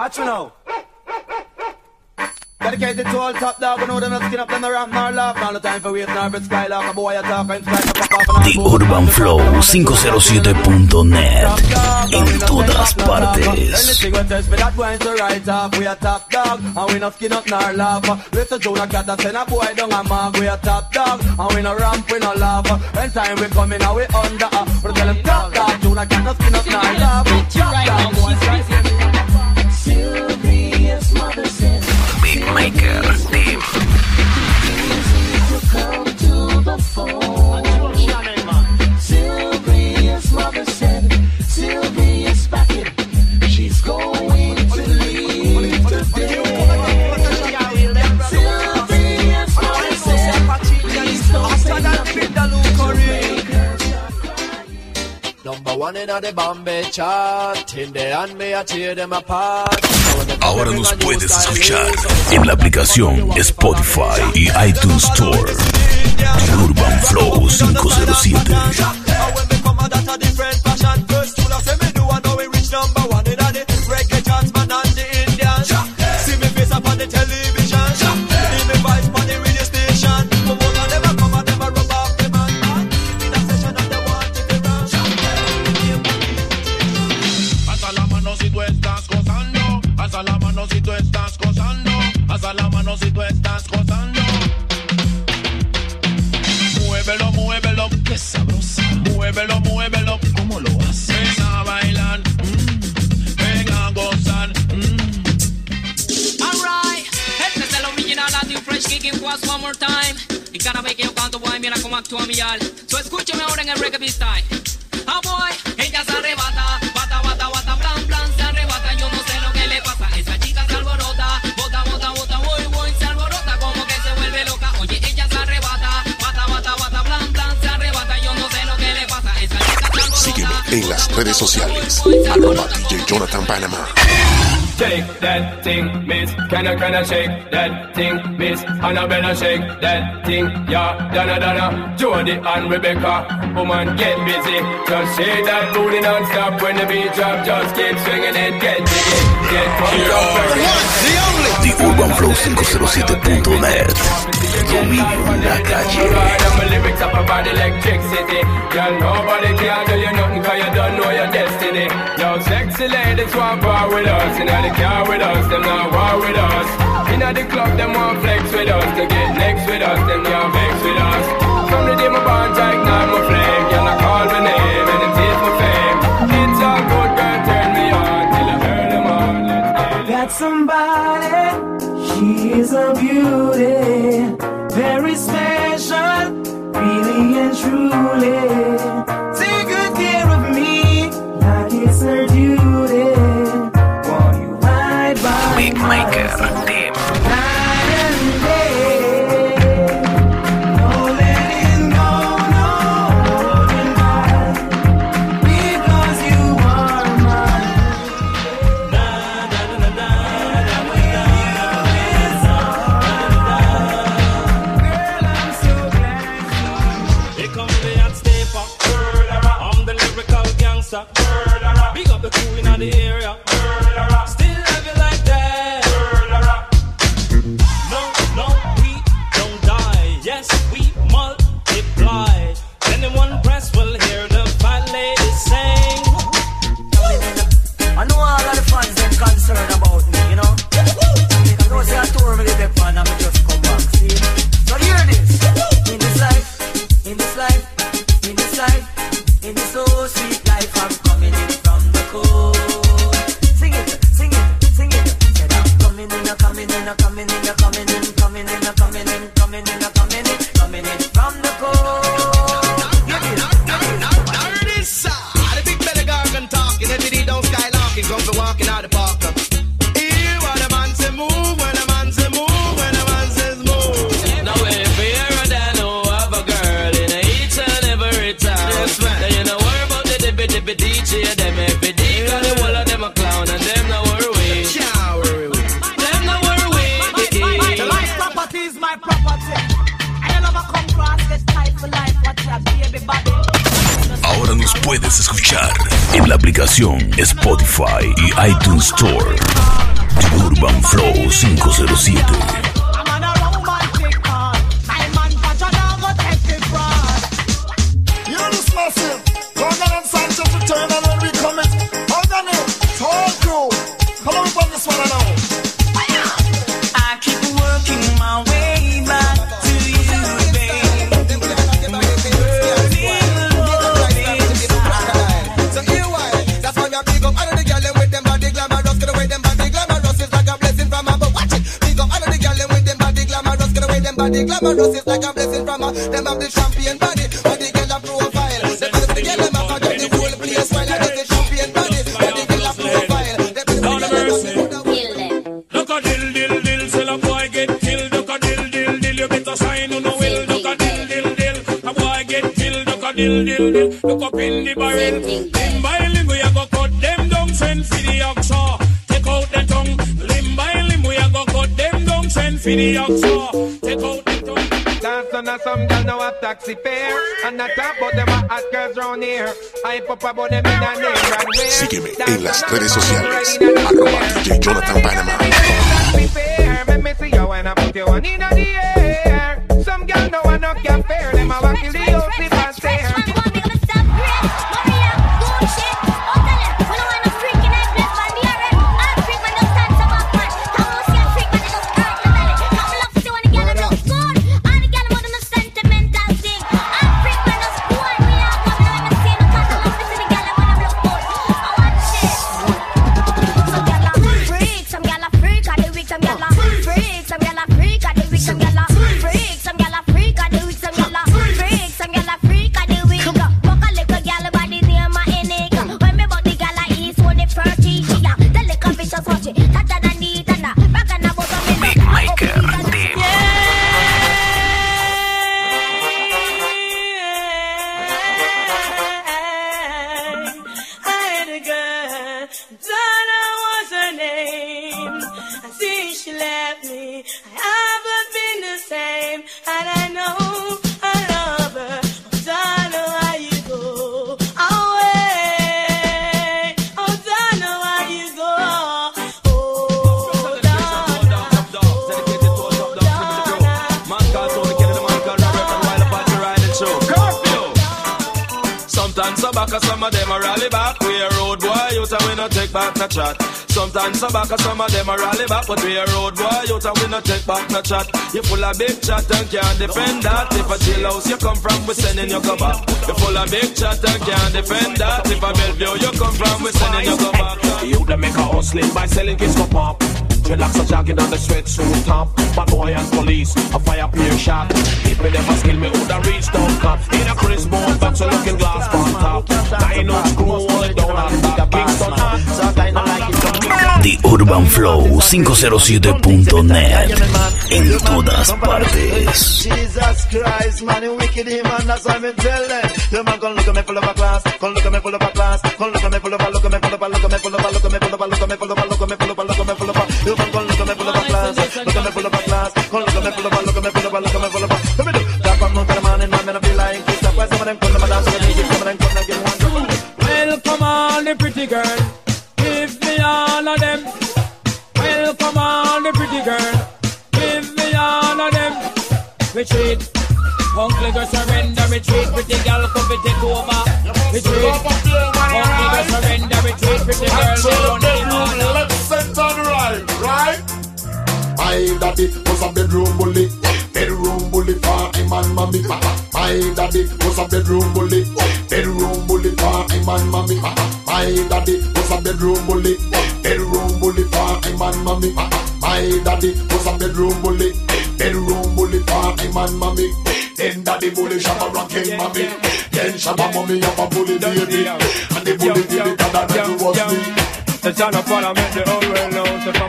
What you know? Dedicated to all top dog, know them not skin up, them the ramp nor laugh. All the time for wait, nor for skylark. A boy a talk, I'm skylark. The Urban Flow 507.net En todas partes top Beatmaker Ahora nos puedes escuchar en la aplicación Spotify y iTunes Store. Urban Flow 507. Shake that thing, Miss Annabella shake that thing, yeah, Donna Donna, Jody and Rebecca, woman get busy, just shake that booty non-stop when the beat drop, just keep swinging it, get jiggy, get drunk, yeah. The Urban Flow don't know your destiny us. Sexy ladies want war with us. In the car with us, them not war with us. In the club, them want flex with us. To get next with us, them can't vex with us. From the day my bond, I ignite my flame. Y'all I call my name and it is my fame. It's all good, girl, turn me on till I earn them on. Got somebody, she is a beauty. Very special, really and truly closer you. puedes escuchar en la aplicación Spotify y iTunes Store. Urban Flow 507. Them body glamorous. Like a blessing from above. Them have the champion body, body gyal a profile. The best the gyal them have got the whole place while I get the champion body, body gyal a profile. The best the gyal them have got the Look a dill, dill, dill, till a boy get killed. Look a dill, dill, dill, you better sign on the will. Look a dill, dill, dill, a boy get killed. Look a dill, dill, dill, look up in the barrel. Limb by limb, we a go cut them down, send for the oxa. Take out the tongue. Limb by limb, we a go cut them down, send for the oxa. Some girl now a taxi fare And not talk about them hot girls round here I pop about them in a name and where Sígueme en las redes sociales. Arroba DJ Jonathan Panama. Taxi fare, make me see you when I put you one in the air Some girl know I no can fair Them a want kill the whole slip and stare Sometimes some some of them a rally back. We a road boy, you tell we no take back no chat. Sometimes some back, some of them a rally back, but we a road boy, you tell we no take back no chat. You full of big chat and can't defend that. If a jailhouse you come from, we sending you go back. You full of big chat and can't defend that. If a Bellevue you come from, we sending you go back. You them make a hustling by selling kids for pop. Dreadlocks are jogging on the sweatsuit top. Bad boy and police, a fire peer shot. If me never skill me, woulda reached down cop. In a Chris Bone, back to looking glass on top. Nine on screw, hold it down on top. Kingston hot, so I kinda like it. The Urban Flow 507.net. En todas partes. Jesus Christ, man, you wicked him, man, that's why me tell them. The man gon' look at me full of a class, gon' look at me full of a class, gon' look at me full of a, look at me full of a, look at me full of a, look at me full of a, look at me full of a, look at me full of a, look at me full of a. The man gon' look at me full of a class, look at me full of a class, gon' look at me full of a, look at me full of a, look at me full of a. Let me do that from Mount man, and me no feel like this. That's why some of them come to my dance, some of them some of them come to get one. Welcome all the pretty girl. Give me all of them. Welcome all the pretty girl. Give me all of them. Retreat. Uncle go surrender, retreat. Pretty daddy was a bedroom bully. Bedroom bully for him and mommy. My daddy was a bedroom bully. Bedroom bully for him and mommy. My daddy was a bedroom bully. Bedroom bully for him and mommy. My daddy was a bedroom bully. Bedroom bully for him and mommy. Then daddy bully shabba rocking mommy. Then shabba mommy have a bully baby. And the bully baby that was me. The son of make the whole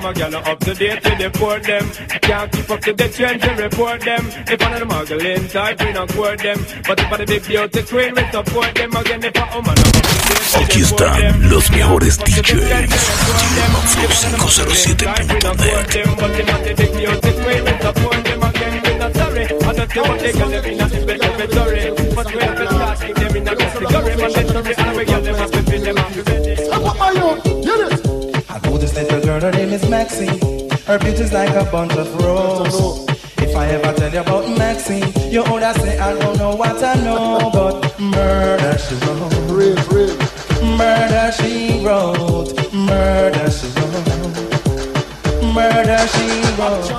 a gal up to date to deport them. Can't keep up to the trends and report them. If of them muggling type we not court them. But if I the big beauty queen we support them. Again if a to date Aquí están los mejores DJs. Flow 507.net. girl, her name is Maxine. Her beauty's like a bunch of roses. If I ever tell you about Maxine, you older say I don't know what I know, but murder she wrote. Murder she wrote. Murder she wrote. Murder she wrote.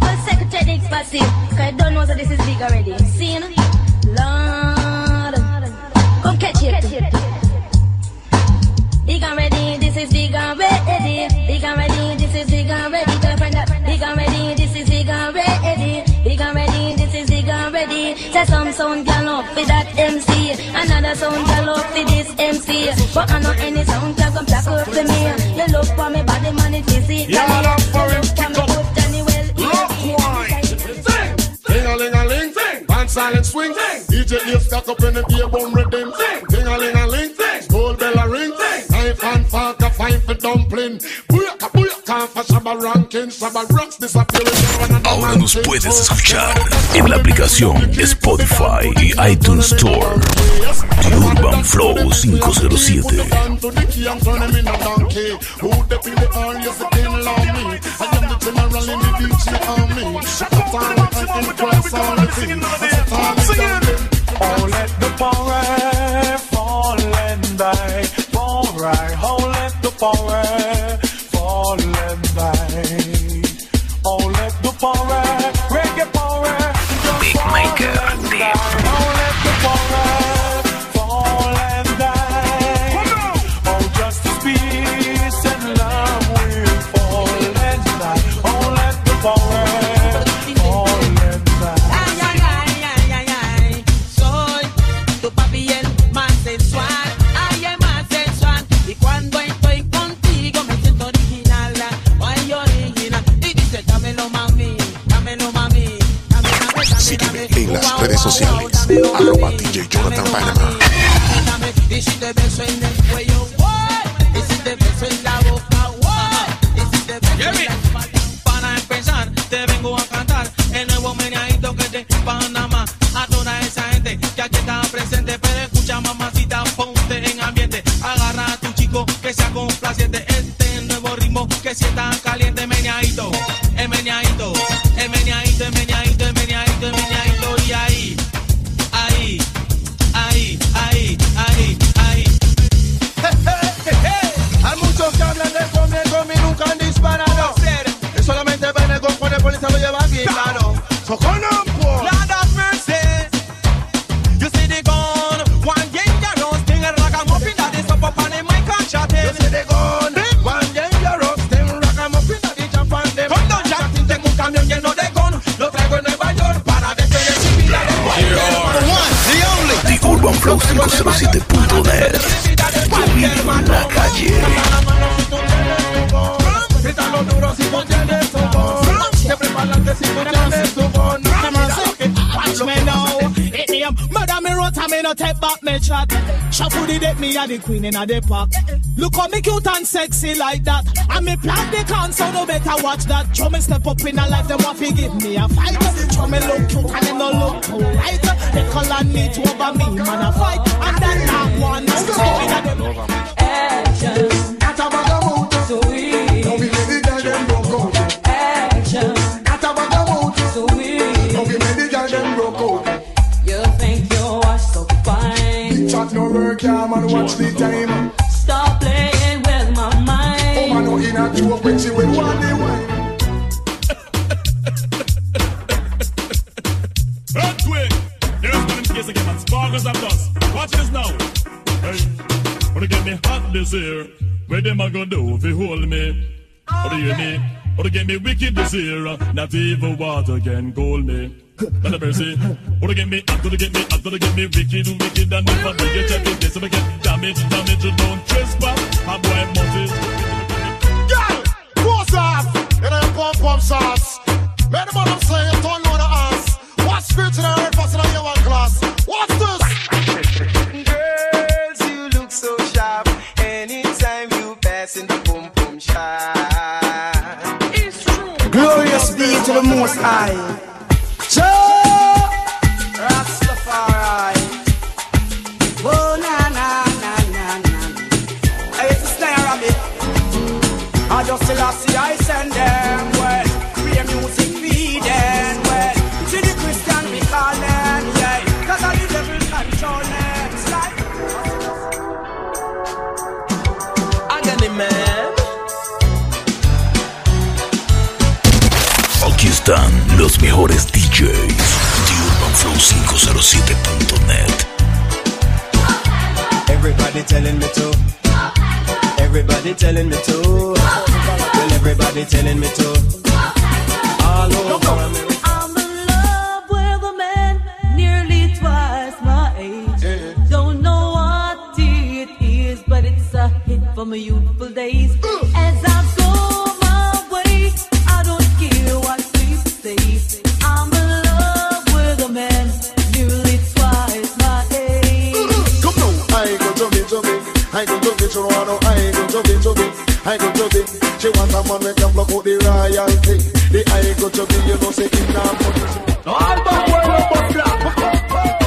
Well, Secretary Diggs passive, cause I don't know that this is big already. See, and ready. Big and ready, this is big and ready. Girlfriend, that big and ready, this is big and ready. Big and ready, this is big and ready. Say some sound girl up for that MC. Another sound girl up for this MC. But I know any sound girl come black up for me. You look for me body man, it is it. Yeah, man, up for him, kick up. Johnny well, Ding a ling a ling, pan silent swing. sing. DJ Dave stack up in the beer bum redeem. Ding Ahora nos puedes escuchar en la aplicación Spotify y iTunes Store. The Urban Flow 507. Down me. Shuffle the deck me a the queen in a the park. Look how me cute and sexy like that. And me plan the can so no better watch that. Me step up in a life them want to give me a fight. Show me look cute and them no look cool right. They color need to over me man a fight. And then that one no stop in a them. Action. Watch the time Stop playing with my mind. Oh man no in a joke when she will want the wine Earthquake! Here's one in case again, man. Sparkles and dust. Watch this now. Hey, wanna get me hot this year? Where them a gonna do if you hold me? Or do you hear me? Or to get me wicked this year? Not even water can cool me. Not a mercy. Or to get me hot, or to get me hot, or to get me wicked, wicked, and if I do get check this, if I get damage, damage, don't trespass. A boy must it. Girl, close off You know your pump pump sauce Man the bottom say you don't know the ass What spirit in the earth passing on your one class What's this? Girls, you look so sharp. Anytime you pass in the boom boom shop. It's true. Glorious be to the most high. Los mejores DJs de UrbanFlow507.net. Everybody telling me to. Everybody telling me to. Well, everybody telling me to. All over America. I'm in love with a man nearly twice my age. Don't know what it is, but it's a hit from my youthful days. Mm. I go to be, to Toronto. I go to be. I go be. She want a man we can block out the royalty. The I go be, you know, say a money. No, back where you bust black.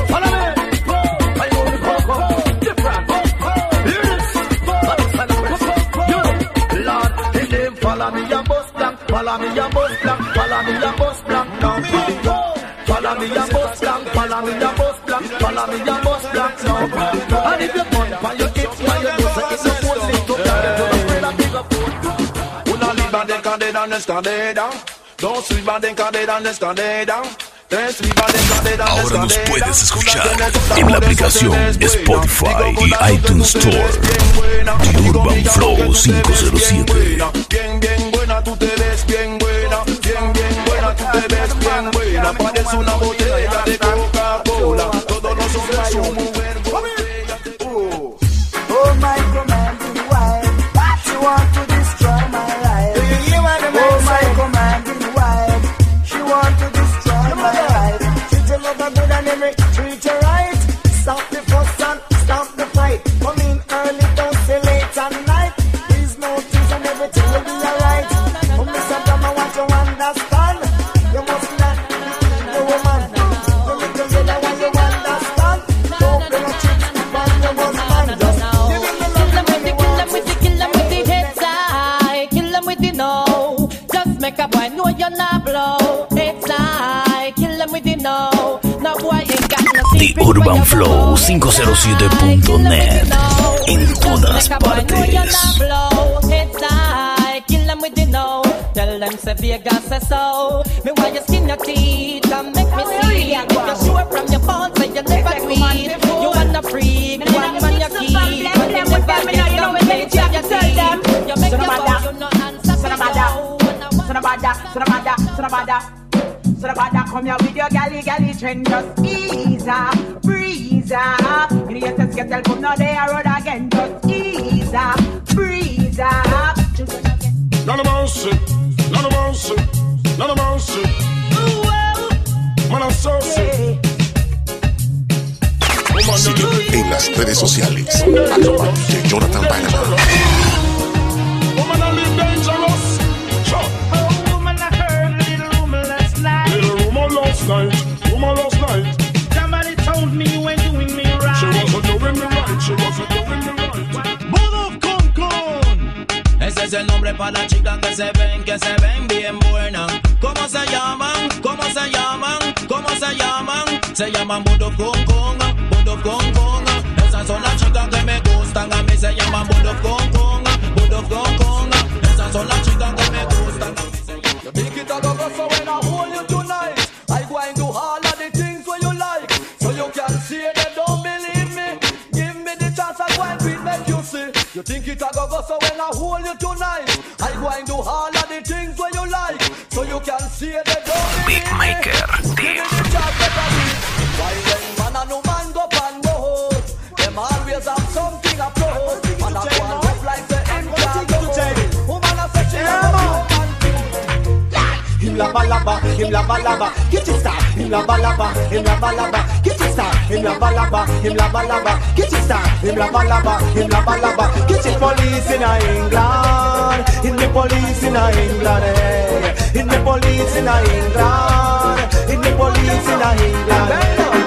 Follow me. I Coco. Different. This. You know, Lord, follow me black. Follow me and bust black. Follow me and bust black. Now, Follow me and bust black. Follow me and bust black. Follow me and. Now, if you bump on your hips, escalera. Dos de escalera. Ahora nos puedes escuchar en la aplicación Spotify y iTunes Store de Urban Flow 507. Bien, bien buena, tú te ves bien buena. Bien, bien buena, tú te ves bien buena. Parece una botella de Coca-Cola. Todos los hombres son Stop side. Kill 'em with the no. Tell them say Vegas say so. Me why you skin your teeth and make me see. You sure from your phone say you never tweet. You wanna freak, one man you keep. You bitch you. You make your phone, you no answer come here with your galley, galley trend, just ease up, breeze up. To get come now there road again, just ease up, breeze up. None of none of none of. Man of mercy. Sígueme en las redes sociales. Arroba DJ Jonathan Panama. Es el nombre para las chicas que se ven, que se ven bien buenas. ¿Cómo se llaman? ¿Cómo se llaman? ¿Cómo se llaman? Se llaman Modo Concon, Modo Concon. Esas son las chicas que me gustan, a mí se llaman Modo Concon, Modo Concon. Esas son las chicas que me gustan. You it go so when I hold you tonight think it a go go so when I hold you tonight I go and do all of the things where you like. So you can see they don't believe me Maker Give me the chance that I need. Why when man and no man go pan go Them always have something up to Man a go and rough like the end can't go Woman a say she love you Him lava lava, him lava lava, get it start. Him lava lava, him lava lava, get it start. Him lava lava, him lava lava, get it start. Him lava lava, him lava lava, get it police in England. In the police in England, eh. In the police in England. In the police in England. Big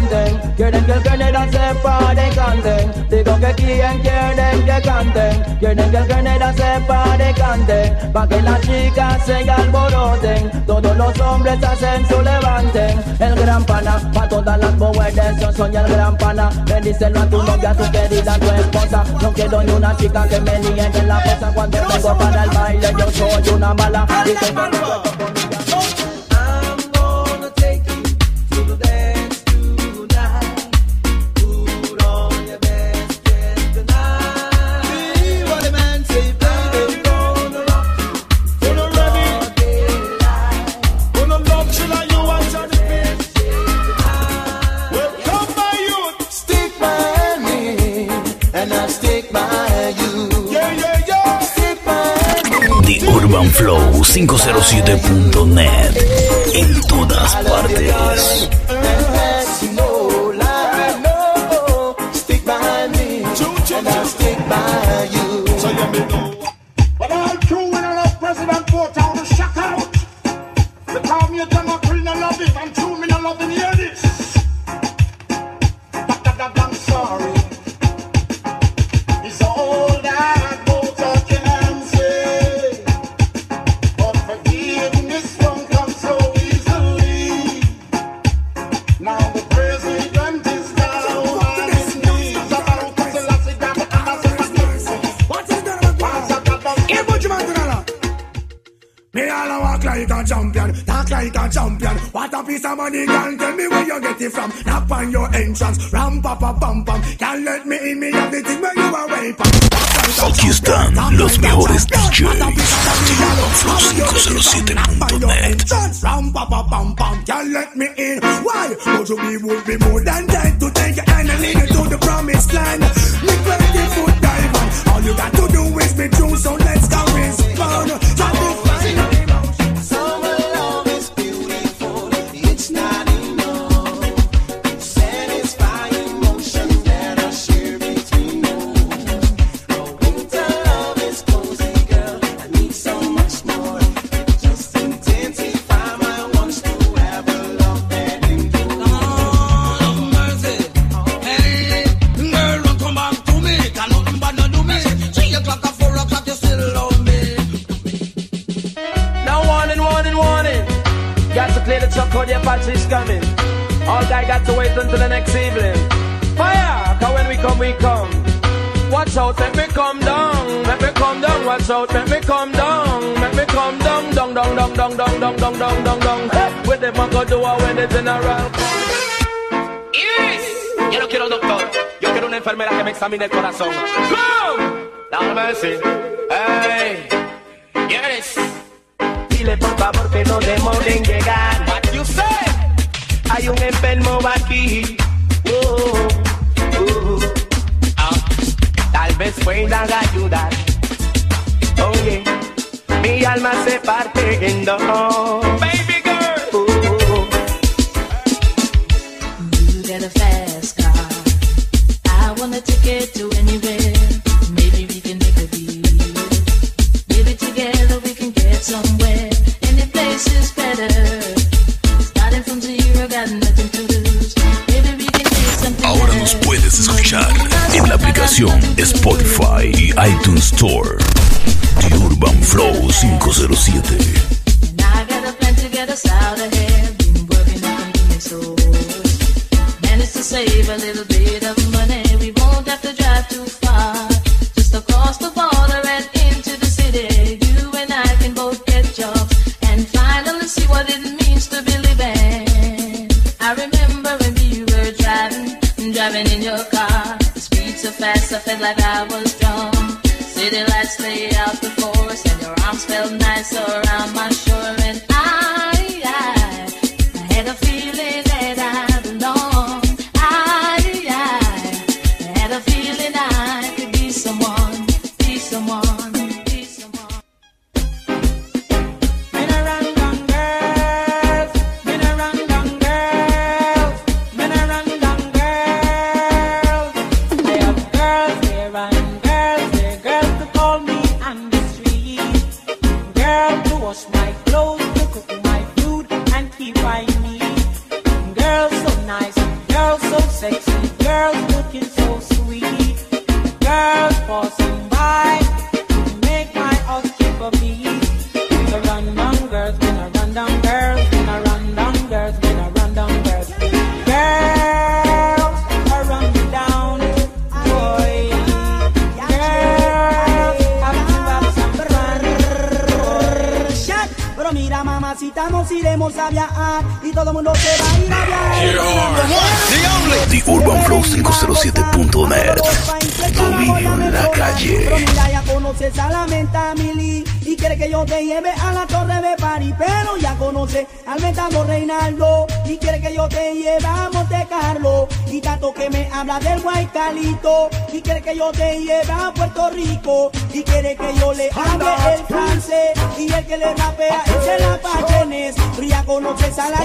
canten, quieren que el general se pare y canten, digo que quieren, quieren que canten, quieren que el general se pare y canten, pa' que las chicas se alboroten, todos los hombres hacen su levanten, el gran pana, pa' todas las mujeres, yo soy el gran pana, bendícelo a tu novia, a tu querida, a tu esposa, no quiero ni una chica que me niegue en la cosa, cuando vengo para el baile yo soy una mala, y UrbanFlow507.net en todas partes. Stick by me, and I stick by you. party Aquí están los mejores DJs. Los 507. cabeza, mira el corazón. ¡Come! mercy. Hey. Yes. Dile por favor que no demoren llegar. What you say? Hay un enfermo aquí. Oh, Tal vez puedan ayudar. Oye, mi alma se parte en dos. Yo te lleve a Puerto Rico. Y quiere que yo le hable el francés y el que le rapea es el apachenes. Pero ya conoces a la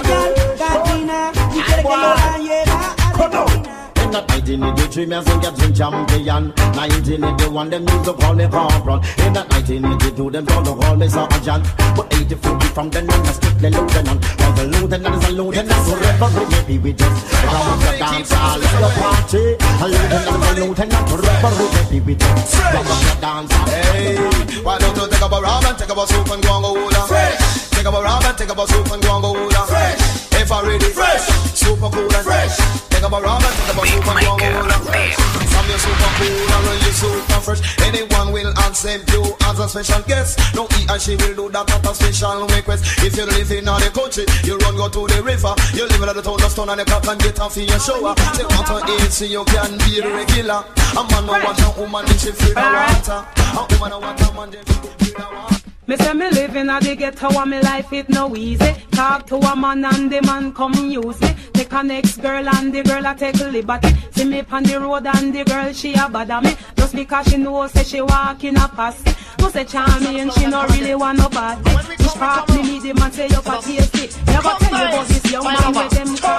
y quiere que yo la lleve a In that 1983, me I sing get champion. 1981, them used to call me corporal. In that 1982, them used to call me sergeant. But 84, from then on, I strictly lieutenant. Now the lieutenant is a lieutenant, forever be with us. If I want to dance, I'll let you party. A lieutenant is a lieutenant, forever be with us. If I want to dance, Hey, why don't you take up a rum and take up a soup and go and go hula? Fresh. Take up a rum and take up a soup and go and go hula. Fresh. If I ready, fresh. Super cool and fresh. Take up a rum and take up a soup and go and go hula. Fresh. Some you super cool and run you super fresh. Anyone will accept you as a special guest. No he and she will do that at a special request. If you live in the country, you run go to the river. You live in the town of stone and the clock and get off in your shower. They want to eat so you can be regular. A man no want no woman if she feel the water. A woman no want a man she feel the water. Me say me living at the ghetto and me life it no easy. Talk to a man and the man come use me. Take a next girl and the girl a take liberty. See me on the road and the girl she a bother me. Just because she know say she walk in a pass. No say charming and she no really want nobody. Which part me need him and say you for tasty. Never tell you about this young man where them call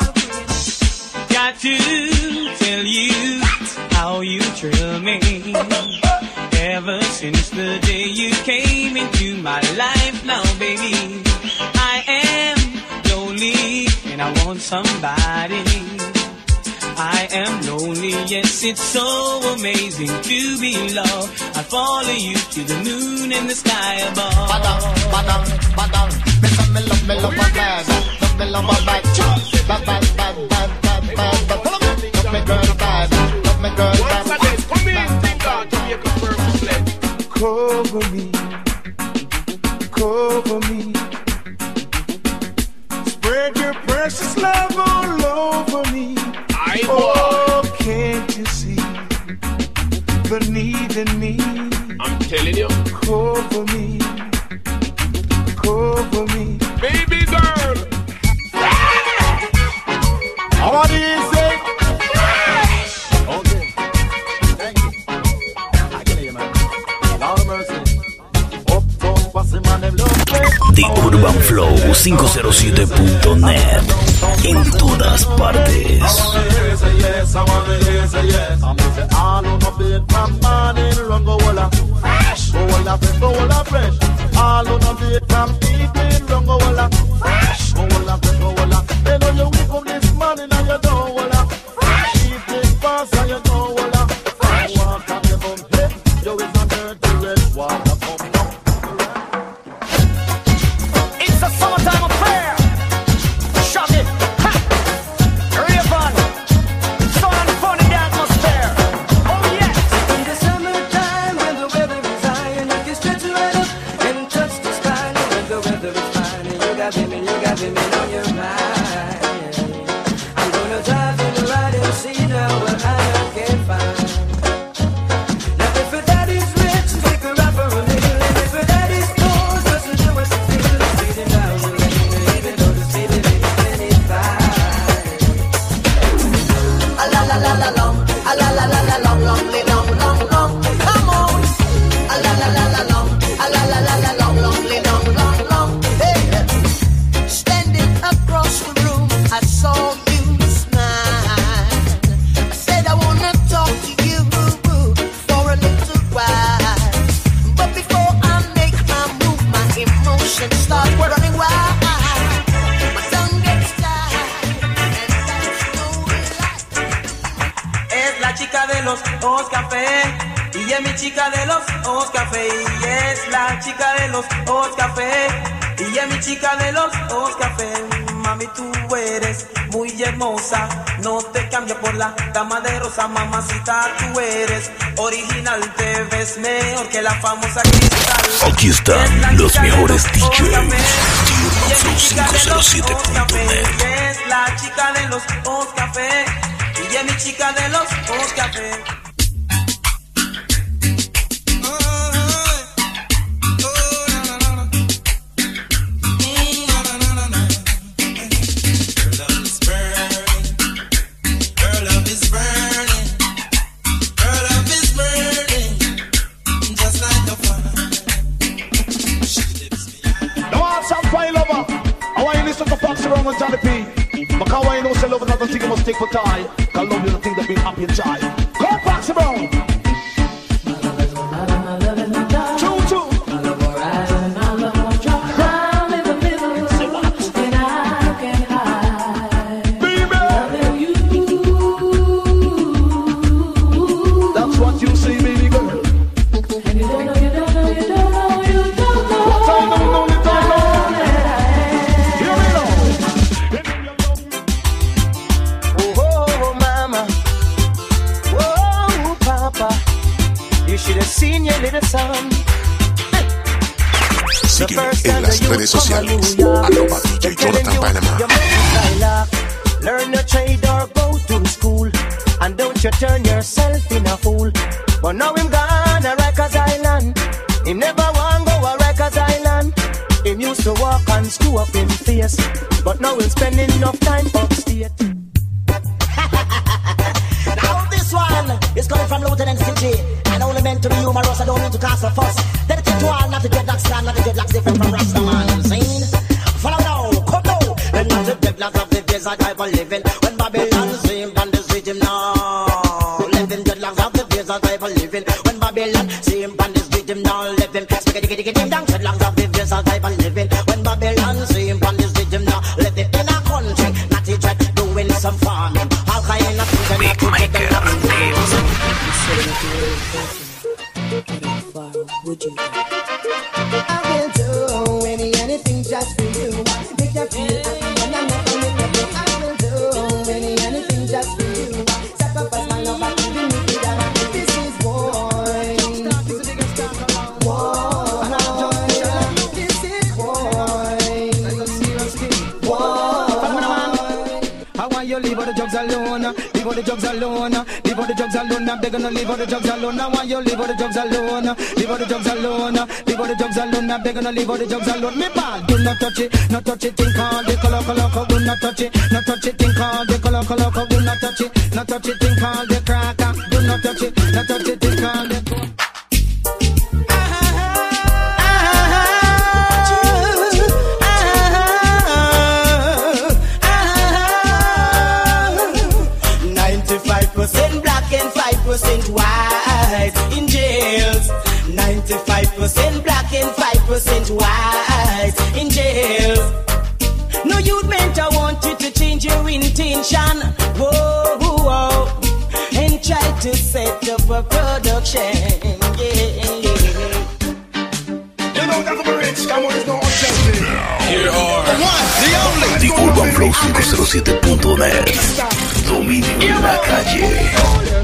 Got to tell you how you thrill me. Ever since the day you came into my life, now baby, I am lonely and I want somebody. I am lonely, yes, it's so amazing to be loved. I follow you to the moon and the sky above. Badang, badang, badang. Me say me love, me love a bad, love me love a bad, bad, bad, bad, bad, bad, bad, bad. Love me girl bad, love me girl bad. Cover me, cover me. Spread your precious love all over me. oh, can't you see the need in me? I'm telling you. Cover me, cover me. Baby girl. How do you 507.net. En todas partes. Yes, la dama de rosa, mamacita, tú eres original. Te ves mejor que la famosa cristal. Aquí están los mejores DJs. 507.net. Es la chica de los ojos café. Y es mi chica de los ojos for time. Cause love is the thing that bring happy joy. Now this one is coming from Lieutenant CG. And only meant to be humorous, I don't mean to cast a fuss. Dedicate to all, not the dreadlocks stand, not the dreadlocks different from Rastaman. Seen? Follow now, come now. Then not the dreadlocks of the desert type of living. When Babylon sing on the rhythm now. Living dreadlocks of the living. When Babylon sing on this rhythm now. Living. Spiggity giddy giddy down, dreadlocks of the living. Some farming. All kind of things and to get them the drugs alone. Leave all the drugs alone. I'm begging to leave all the drugs alone. I want you leave all the drugs alone. Leave all the drugs alone. Leave all the drugs alone. I'm begging to leave all the drugs alone. Me bad, do not touch it, not touch it. Think all the color, color, color. Do not touch it, not touch it. Think all the color, color, color. Do not touch it, not touch it. Think all the cracker. Do not touch it, not touch it. Think all the. Change your intention. Whoa, whoa, whoa. and try to set up a production. Yeah, yeah. You know that's a rich, come on, it's no objective. Here are the one, the only, The Urban Flow 507.net. Dominio en la calle.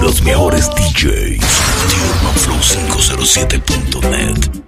Los mejores DJs. TheUrbanFlow507.net.